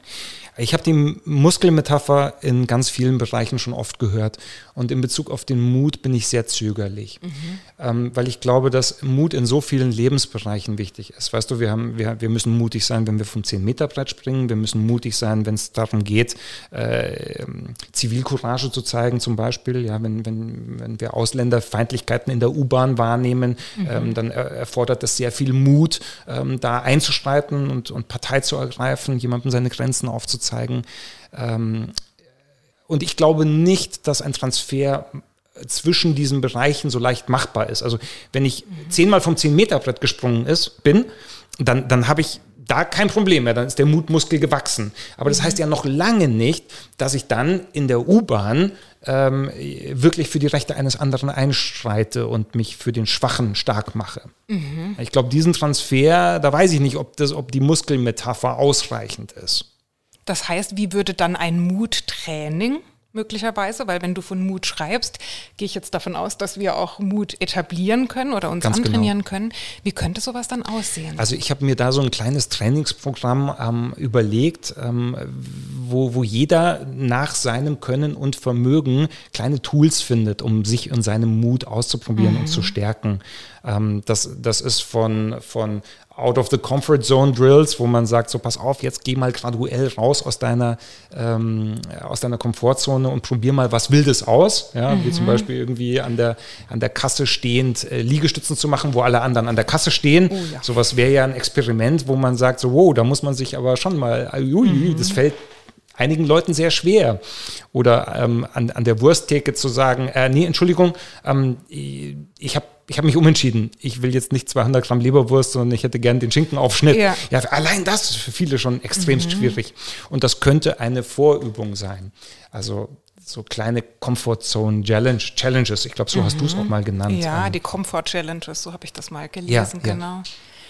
Ich habe die Muskelmetapher in ganz vielen Bereichen schon oft gehört. Und in Bezug auf den Mut bin ich sehr zögerlich, mhm. ähm, weil ich glaube, dass Mut in so vielen Lebensbereichen wichtig ist. Weißt du, wir, haben, wir, wir müssen mutig sein, wenn wir vom 10-Meter-Brett springen. Wir müssen mutig sein, wenn es darum geht, äh, Zivilcourage zu zeigen, zum Beispiel. Ja, wenn, wenn, wenn wir Ausländerfeindlichkeiten in der U-Bahn wahrnehmen, mhm. ähm, dann erfordert es sehr viel Mut, ähm, da einzuschreiten und, und Partei zu ergreifen, jemandem seine Grenzen aufzuzeigen. Und ich glaube nicht, dass ein Transfer zwischen diesen Bereichen so leicht machbar ist. Also wenn ich zehnmal vom 10-Meter-Brett gesprungen ist, bin, dann, dann habe ich da kein Problem mehr, dann ist der Mutmuskel gewachsen. Aber das heißt ja noch lange nicht, dass ich dann in der U-Bahn ähm, wirklich für die Rechte eines anderen einschreite und mich für den Schwachen stark mache. Mhm. Ich glaube, diesen Transfer, da weiß ich nicht, ob, das, ob die Muskelmetapher ausreichend ist. Das heißt, wie würde dann ein Muttraining möglicherweise, weil wenn du von Mut schreibst, gehe ich jetzt davon aus, dass wir auch Mut etablieren können oder uns Ganz antrainieren genau. können. Wie könnte sowas dann aussehen? Also ich habe mir da so ein kleines Trainingsprogramm ähm, überlegt, ähm, wo, wo jeder nach seinem Können und Vermögen kleine Tools findet, um sich in seinem Mut auszuprobieren mhm. und zu stärken. Ähm, das, das ist von, von Out of the Comfort Zone Drills, wo man sagt, so pass auf, jetzt geh mal graduell raus aus deiner, ähm, aus deiner Komfortzone und probier mal was Wildes aus. Ja, mhm. wie zum Beispiel irgendwie an der, an der Kasse stehend äh, Liegestützen zu machen, wo alle anderen an der Kasse stehen. Oh, ja. Sowas wäre ja ein Experiment, wo man sagt, so, wow, da muss man sich aber schon mal, ui, mhm. das fällt einigen Leuten sehr schwer. Oder ähm, an, an der Wursttheke zu sagen, äh, nee, Entschuldigung, ähm, ich habe ich habe mich umentschieden. Ich will jetzt nicht 200 Gramm Leberwurst, sondern ich hätte gern den Schinkenaufschnitt. Ja. ja, allein das ist für viele schon extremst mhm. schwierig. Und das könnte eine Vorübung sein. Also so kleine Comfort Zone Challenge, Challenges. Ich glaube, so mhm. hast du es auch mal genannt. Ja, ähm. die Comfort Challenges, so habe ich das mal gelesen, ja, genau. Ja.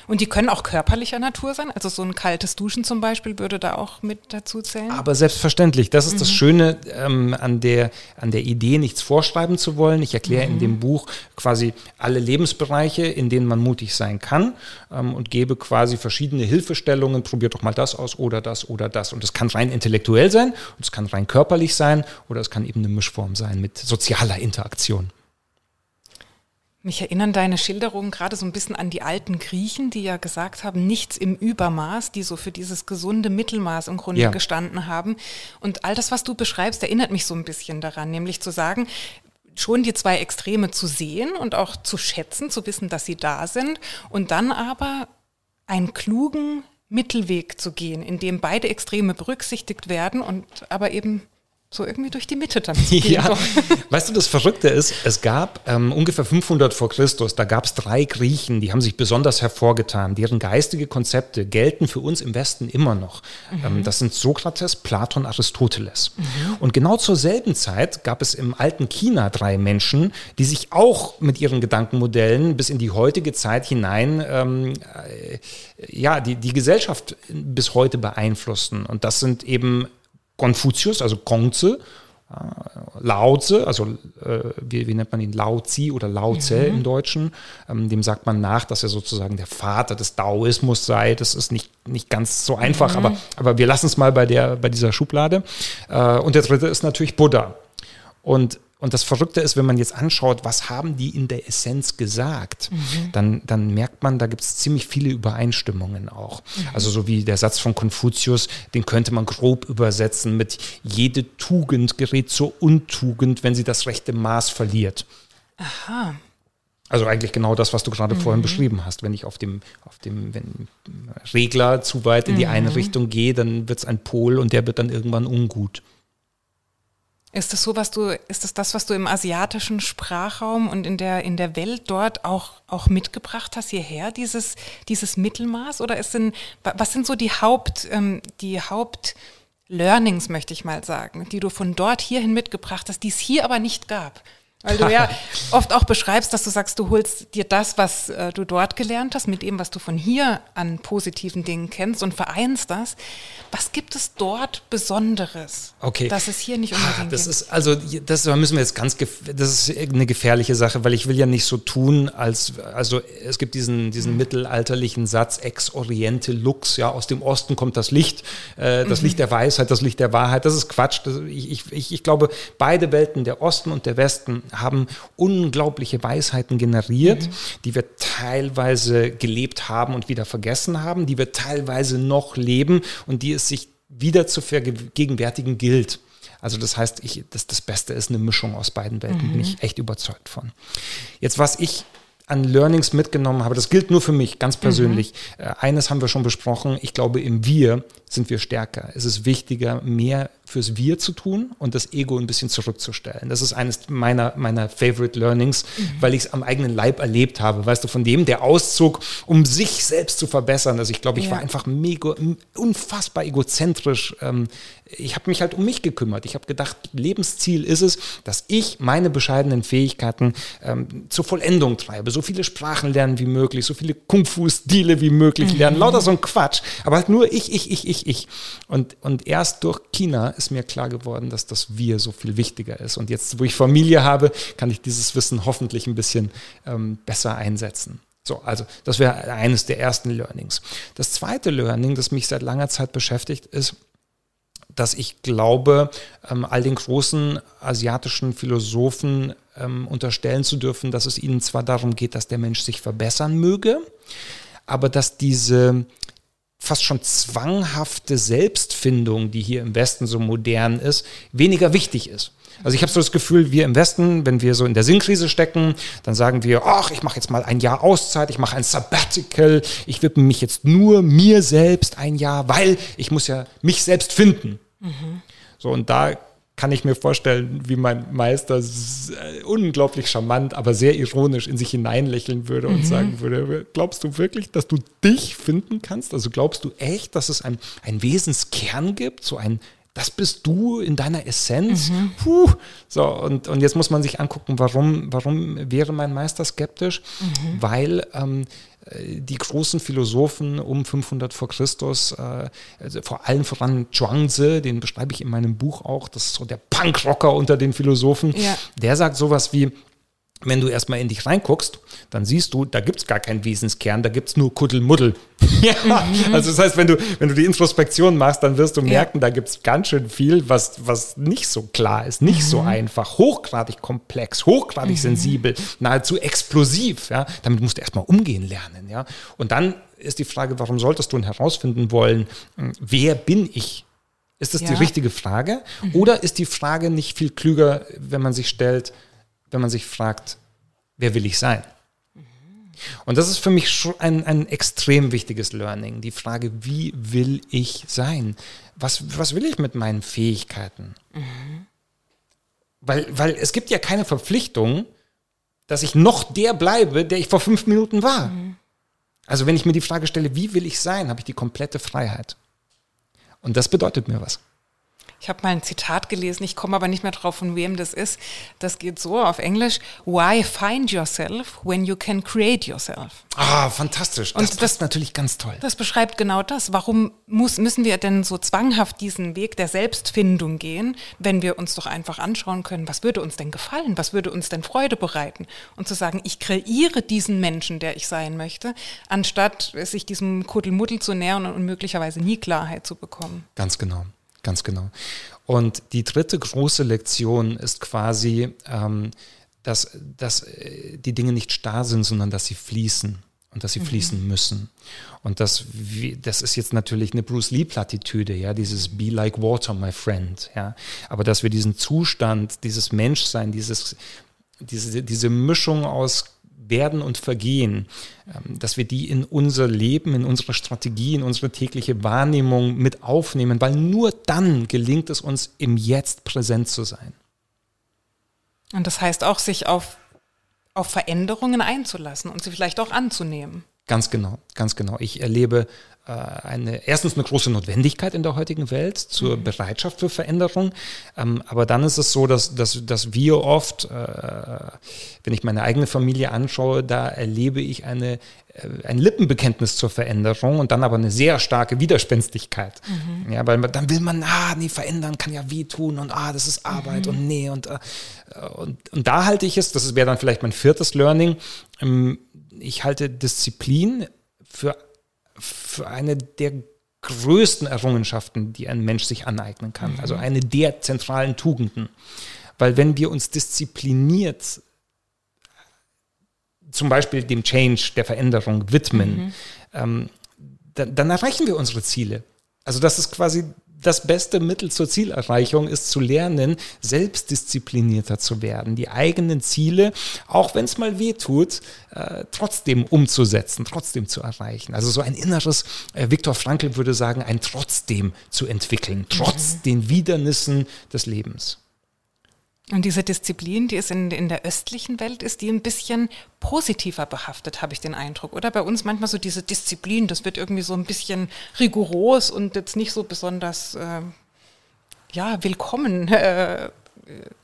Und die können auch körperlicher Natur sein. Also so ein kaltes Duschen zum Beispiel würde da auch mit dazu zählen. Aber selbstverständlich. Das ist mhm. das Schöne ähm, an, der, an der Idee, nichts vorschreiben zu wollen. Ich erkläre mhm. in dem Buch quasi alle Lebensbereiche, in denen man mutig sein kann ähm, und gebe quasi verschiedene Hilfestellungen. Probiert doch mal das aus oder das oder das. Und es kann rein intellektuell sein, und es kann rein körperlich sein oder es kann eben eine Mischform sein mit sozialer Interaktion. Mich erinnern deine Schilderungen gerade so ein bisschen an die alten Griechen, die ja gesagt haben, nichts im Übermaß, die so für dieses gesunde Mittelmaß im Grunde ja. gestanden haben. Und all das, was du beschreibst, erinnert mich so ein bisschen daran, nämlich zu sagen, schon die zwei Extreme zu sehen und auch zu schätzen, zu wissen, dass sie da sind und dann aber einen klugen Mittelweg zu gehen, in dem beide Extreme berücksichtigt werden und aber eben so irgendwie durch die Mitte dann zu *laughs* gehen. Ja. Weißt du, das Verrückte ist, es gab ähm, ungefähr 500 vor Christus, da gab es drei Griechen, die haben sich besonders hervorgetan. Deren geistige Konzepte gelten für uns im Westen immer noch. Mhm. Ähm, das sind Sokrates, Platon, Aristoteles. Mhm. Und genau zur selben Zeit gab es im alten China drei Menschen, die sich auch mit ihren Gedankenmodellen bis in die heutige Zeit hinein, ähm, äh, ja, die, die Gesellschaft bis heute beeinflussen. Und das sind eben Konfuzius, also Kongzi, Lao Tse, also äh, wie, wie, nennt man ihn, Lao Tzi oder Lao Tse mhm. im Deutschen, ähm, dem sagt man nach, dass er sozusagen der Vater des Daoismus sei. Das ist nicht, nicht ganz so einfach, mhm. aber, aber wir lassen es mal bei, der, bei dieser Schublade. Äh, und der dritte ist natürlich Buddha. Und und das Verrückte ist, wenn man jetzt anschaut, was haben die in der Essenz gesagt, mhm. dann, dann merkt man, da gibt es ziemlich viele Übereinstimmungen auch. Mhm. Also so wie der Satz von Konfuzius, den könnte man grob übersetzen mit jede Tugend gerät zur Untugend, wenn sie das rechte Maß verliert. Aha. Also eigentlich genau das, was du gerade mhm. vorhin beschrieben hast. Wenn ich auf dem, auf dem wenn Regler zu weit in die eine mhm. Richtung gehe, dann wird es ein Pol und der wird dann irgendwann ungut. Ist das so, was du, ist das das, was du im asiatischen Sprachraum und in der, in der Welt dort auch, auch mitgebracht hast hierher, dieses, dieses Mittelmaß? Oder ist denn, was sind so die Haupt, ähm, die Haupt, Learnings, möchte ich mal sagen, die du von dort hierhin mitgebracht hast, die es hier aber nicht gab? Weil du ja *laughs* oft auch beschreibst, dass du sagst, du holst dir das, was äh, du dort gelernt hast, mit dem, was du von hier an positiven Dingen kennst und vereinst das. Was gibt es dort Besonderes? Okay. Dass es hier nicht unbedingt Das gibt? ist, also, das müssen wir jetzt ganz, das ist eine gefährliche Sache, weil ich will ja nicht so tun, als, also, es gibt diesen, diesen mhm. mittelalterlichen Satz, ex oriente lux, ja, aus dem Osten kommt das Licht, äh, das mhm. Licht der Weisheit, das Licht der Wahrheit. Das ist Quatsch. Das, ich, ich, ich glaube, beide Welten, der Osten und der Westen, haben unglaubliche Weisheiten generiert, mhm. die wir teilweise gelebt haben und wieder vergessen haben, die wir teilweise noch leben und die es sich wieder zu vergegenwärtigen gilt. Also das heißt, ich, das, das Beste ist eine Mischung aus beiden Welten, mhm. bin ich echt überzeugt von. Jetzt, was ich an Learnings mitgenommen habe, das gilt nur für mich ganz persönlich. Mhm. Äh, eines haben wir schon besprochen, ich glaube, im Wir sind wir stärker. Es ist wichtiger, mehr fürs Wir zu tun und das Ego ein bisschen zurückzustellen. Das ist eines meiner, meiner Favorite Learnings, mhm. weil ich es am eigenen Leib erlebt habe. Weißt du, von dem der Auszug, um sich selbst zu verbessern. Also ich glaube, ich ja. war einfach mega, unfassbar egozentrisch. Ähm, ich habe mich halt um mich gekümmert. Ich habe gedacht, Lebensziel ist es, dass ich meine bescheidenen Fähigkeiten ähm, zur Vollendung treibe. So viele Sprachen lernen wie möglich, so viele Kung-Fu-Stile wie möglich mhm. lernen. Lauter so ein Quatsch. Aber halt nur ich, ich, ich, ich, ich. Und, und erst durch China ist mir klar geworden, dass das Wir so viel wichtiger ist. Und jetzt, wo ich Familie habe, kann ich dieses Wissen hoffentlich ein bisschen ähm, besser einsetzen. So, also das wäre eines der ersten Learnings. Das zweite Learning, das mich seit langer Zeit beschäftigt, ist, dass ich glaube, ähm, all den großen asiatischen Philosophen ähm, unterstellen zu dürfen, dass es ihnen zwar darum geht, dass der Mensch sich verbessern möge, aber dass diese fast schon zwanghafte Selbstfindung, die hier im Westen so modern ist, weniger wichtig ist. Also ich habe so das Gefühl, wir im Westen, wenn wir so in der Sinnkrise stecken, dann sagen wir, ach, ich mache jetzt mal ein Jahr Auszeit, ich mache ein Sabbatical, ich widme mich jetzt nur mir selbst ein Jahr, weil ich muss ja mich selbst finden. Mhm. So, und da kann ich mir vorstellen, wie mein Meister unglaublich charmant, aber sehr ironisch in sich hineinlächeln würde und mhm. sagen würde, glaubst du wirklich, dass du dich finden kannst? Also glaubst du echt, dass es ein, ein Wesenskern gibt, so ein Das bist du in deiner Essenz. Mhm. Puh. So, und, und jetzt muss man sich angucken, warum, warum wäre mein Meister skeptisch? Mhm. Weil ähm, die großen Philosophen um 500 vor Christus, äh, also vor allem voran Zhuangzi, den beschreibe ich in meinem Buch auch, das ist so der Punkrocker unter den Philosophen, ja. der sagt sowas wie, wenn du erstmal in dich reinguckst, dann siehst du, da gibt es gar keinen Wesenskern, da gibt es nur Kuddelmuddel. *laughs* ja, mhm. also das heißt, wenn du, wenn du die Introspektion machst, dann wirst du merken, ja. da gibt es ganz schön viel, was, was nicht so klar ist, nicht mhm. so einfach, hochgradig komplex, hochgradig mhm. sensibel, nahezu explosiv. Ja? Damit musst du erstmal umgehen lernen. Ja? Und dann ist die Frage, warum solltest du herausfinden wollen, wer bin ich? Ist das ja. die richtige Frage? Oder ist die Frage nicht viel klüger, wenn man sich stellt, wenn man sich fragt, wer will ich sein? Und das ist für mich schon ein, ein extrem wichtiges Learning. Die Frage, wie will ich sein? Was, was will ich mit meinen Fähigkeiten? Mhm. Weil, weil es gibt ja keine Verpflichtung, dass ich noch der bleibe, der ich vor fünf Minuten war. Mhm. Also wenn ich mir die Frage stelle, wie will ich sein, habe ich die komplette Freiheit. Und das bedeutet mir was. Ich habe mal ein Zitat gelesen, ich komme aber nicht mehr drauf, von wem das ist. Das geht so auf Englisch: Why find yourself when you can create yourself? Ah, fantastisch. Das, Und das ist natürlich ganz toll. Das beschreibt genau das. Warum muss, müssen wir denn so zwanghaft diesen Weg der Selbstfindung gehen, wenn wir uns doch einfach anschauen können, was würde uns denn gefallen, was würde uns denn Freude bereiten? Und zu sagen, ich kreiere diesen Menschen, der ich sein möchte, anstatt sich diesem Kuddelmuddel zu nähern und möglicherweise nie Klarheit zu bekommen. Ganz genau. Ganz genau. Und die dritte große Lektion ist quasi, ähm, dass, dass äh, die Dinge nicht starr sind, sondern dass sie fließen und dass sie mhm. fließen müssen. Und das, das ist jetzt natürlich eine Bruce Lee-Plattitüde, ja, dieses Be like water, my friend, ja. Aber dass wir diesen Zustand, dieses Menschsein, dieses, diese, diese Mischung aus werden und vergehen, ähm, dass wir die in unser Leben, in unsere Strategie, in unsere tägliche Wahrnehmung mit aufnehmen, weil nur dann gelingt es uns, im Jetzt präsent zu sein. Und das heißt auch, sich auf, auf Veränderungen einzulassen und sie vielleicht auch anzunehmen. Ganz genau, ganz genau. Ich erlebe äh, eine, erstens eine große Notwendigkeit in der heutigen Welt zur mhm. Bereitschaft für Veränderung. Ähm, aber dann ist es so, dass, dass, dass wir oft, äh, wenn ich meine eigene Familie anschaue, da erlebe ich eine, äh, ein Lippenbekenntnis zur Veränderung und dann aber eine sehr starke Widerspenstigkeit. Mhm. Ja, weil dann will man, ah, nee, verändern kann ja wehtun und ah, das ist Arbeit mhm. und nee und, äh, und, und da halte ich es, das wäre dann vielleicht mein viertes Learning, ähm, ich halte Disziplin für, für eine der größten Errungenschaften, die ein Mensch sich aneignen kann. Mhm. Also eine der zentralen Tugenden. Weil wenn wir uns diszipliniert zum Beispiel dem Change, der Veränderung widmen, mhm. ähm, dann, dann erreichen wir unsere Ziele. Also das ist quasi das beste Mittel zur Zielerreichung ist zu lernen, selbstdisziplinierter zu werden, die eigenen Ziele, auch wenn es mal weh tut, äh, trotzdem umzusetzen, trotzdem zu erreichen. Also so ein inneres, äh, Viktor Frankl würde sagen, ein Trotzdem zu entwickeln, trotz mhm. den Widernissen des Lebens. Und diese Disziplin, die ist in, in der östlichen Welt, ist die ein bisschen positiver behaftet, habe ich den Eindruck. Oder bei uns manchmal so diese Disziplin, das wird irgendwie so ein bisschen rigoros und jetzt nicht so besonders äh, ja, willkommen äh,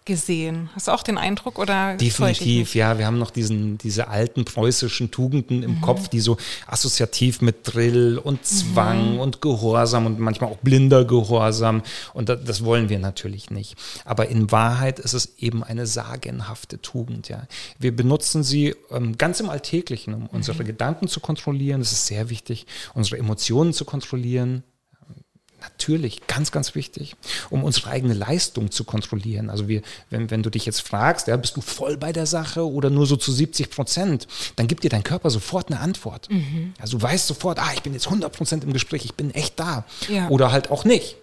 gesehen. Hast du auch den Eindruck oder? Definitiv, ja. Wir haben noch diesen, diese alten preußischen Tugenden im mhm. Kopf, die so assoziativ mit Drill und Zwang mhm. und Gehorsam und manchmal auch blinder Gehorsam. Und das, das, wollen wir natürlich nicht. Aber in Wahrheit ist es eben eine sagenhafte Tugend, ja. Wir benutzen sie ähm, ganz im Alltäglichen, um mhm. unsere Gedanken zu kontrollieren. Das ist sehr wichtig. Unsere Emotionen zu kontrollieren, Natürlich, ganz, ganz wichtig, um unsere eigene Leistung zu kontrollieren. Also wir, wenn, wenn du dich jetzt fragst, ja, bist du voll bei der Sache oder nur so zu 70 Prozent, dann gibt dir dein Körper sofort eine Antwort. Mhm. Also du weißt sofort, ah, ich bin jetzt 100 Prozent im Gespräch, ich bin echt da. Ja. Oder halt auch nicht.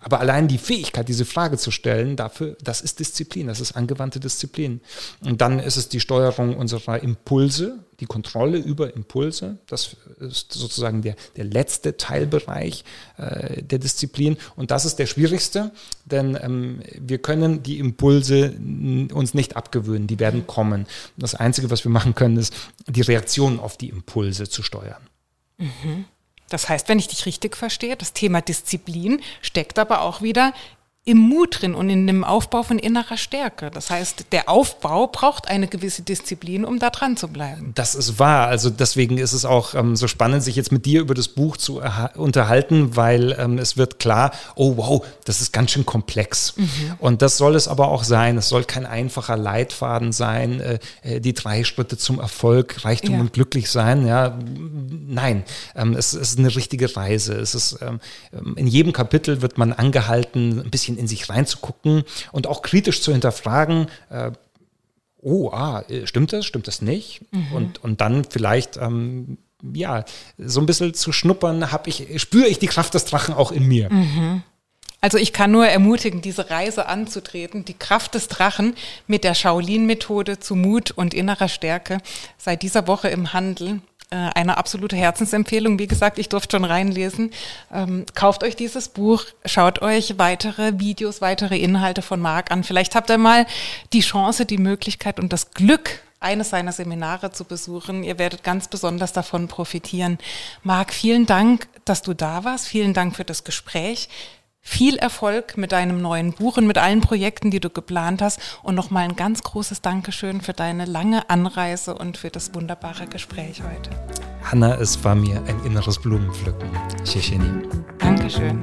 Aber allein die Fähigkeit, diese Frage zu stellen, dafür, das ist Disziplin, das ist angewandte Disziplin. Und dann ist es die Steuerung unserer Impulse, die Kontrolle über Impulse. Das ist sozusagen der, der letzte Teilbereich äh, der Disziplin. Und das ist der schwierigste, denn ähm, wir können die Impulse uns nicht abgewöhnen, die werden kommen. Das Einzige, was wir machen können, ist, die Reaktion auf die Impulse zu steuern. Mhm. Das heißt, wenn ich dich richtig verstehe, das Thema Disziplin steckt aber auch wieder im Mut drin und in dem Aufbau von innerer Stärke. Das heißt, der Aufbau braucht eine gewisse Disziplin, um da dran zu bleiben. Das ist wahr. Also deswegen ist es auch ähm, so spannend, sich jetzt mit dir über das Buch zu unterhalten, weil ähm, es wird klar, oh wow, das ist ganz schön komplex. Mhm. Und das soll es aber auch sein. Es soll kein einfacher Leitfaden sein, äh, äh die drei Schritte zum Erfolg, Reichtum ja. und glücklich sein. Ja, nein, ähm, es, es, ist eine richtige Reise. Es ist ähm, in jedem Kapitel wird man angehalten, ein bisschen in sich reinzugucken und auch kritisch zu hinterfragen, äh, oh, ah, äh, stimmt das, stimmt das nicht? Mhm. Und, und dann vielleicht, ähm, ja, so ein bisschen zu schnuppern, habe ich, spüre ich die Kraft des Drachen auch in mir. Mhm. Also ich kann nur ermutigen, diese Reise anzutreten, die Kraft des Drachen mit der Shaolin-Methode zu Mut und innerer Stärke seit dieser Woche im Handel eine absolute Herzensempfehlung. Wie gesagt, ich durfte schon reinlesen. Ähm, kauft euch dieses Buch, schaut euch weitere Videos, weitere Inhalte von Marc an. Vielleicht habt ihr mal die Chance, die Möglichkeit und das Glück, eines seiner Seminare zu besuchen. Ihr werdet ganz besonders davon profitieren. Marc, vielen Dank, dass du da warst. Vielen Dank für das Gespräch. Viel Erfolg mit deinem neuen Buch und mit allen Projekten, die du geplant hast. Und nochmal ein ganz großes Dankeschön für deine lange Anreise und für das wunderbare Gespräch heute. Hanna, es war mir ein inneres Blumenpflücken. Tschüss. Dankeschön.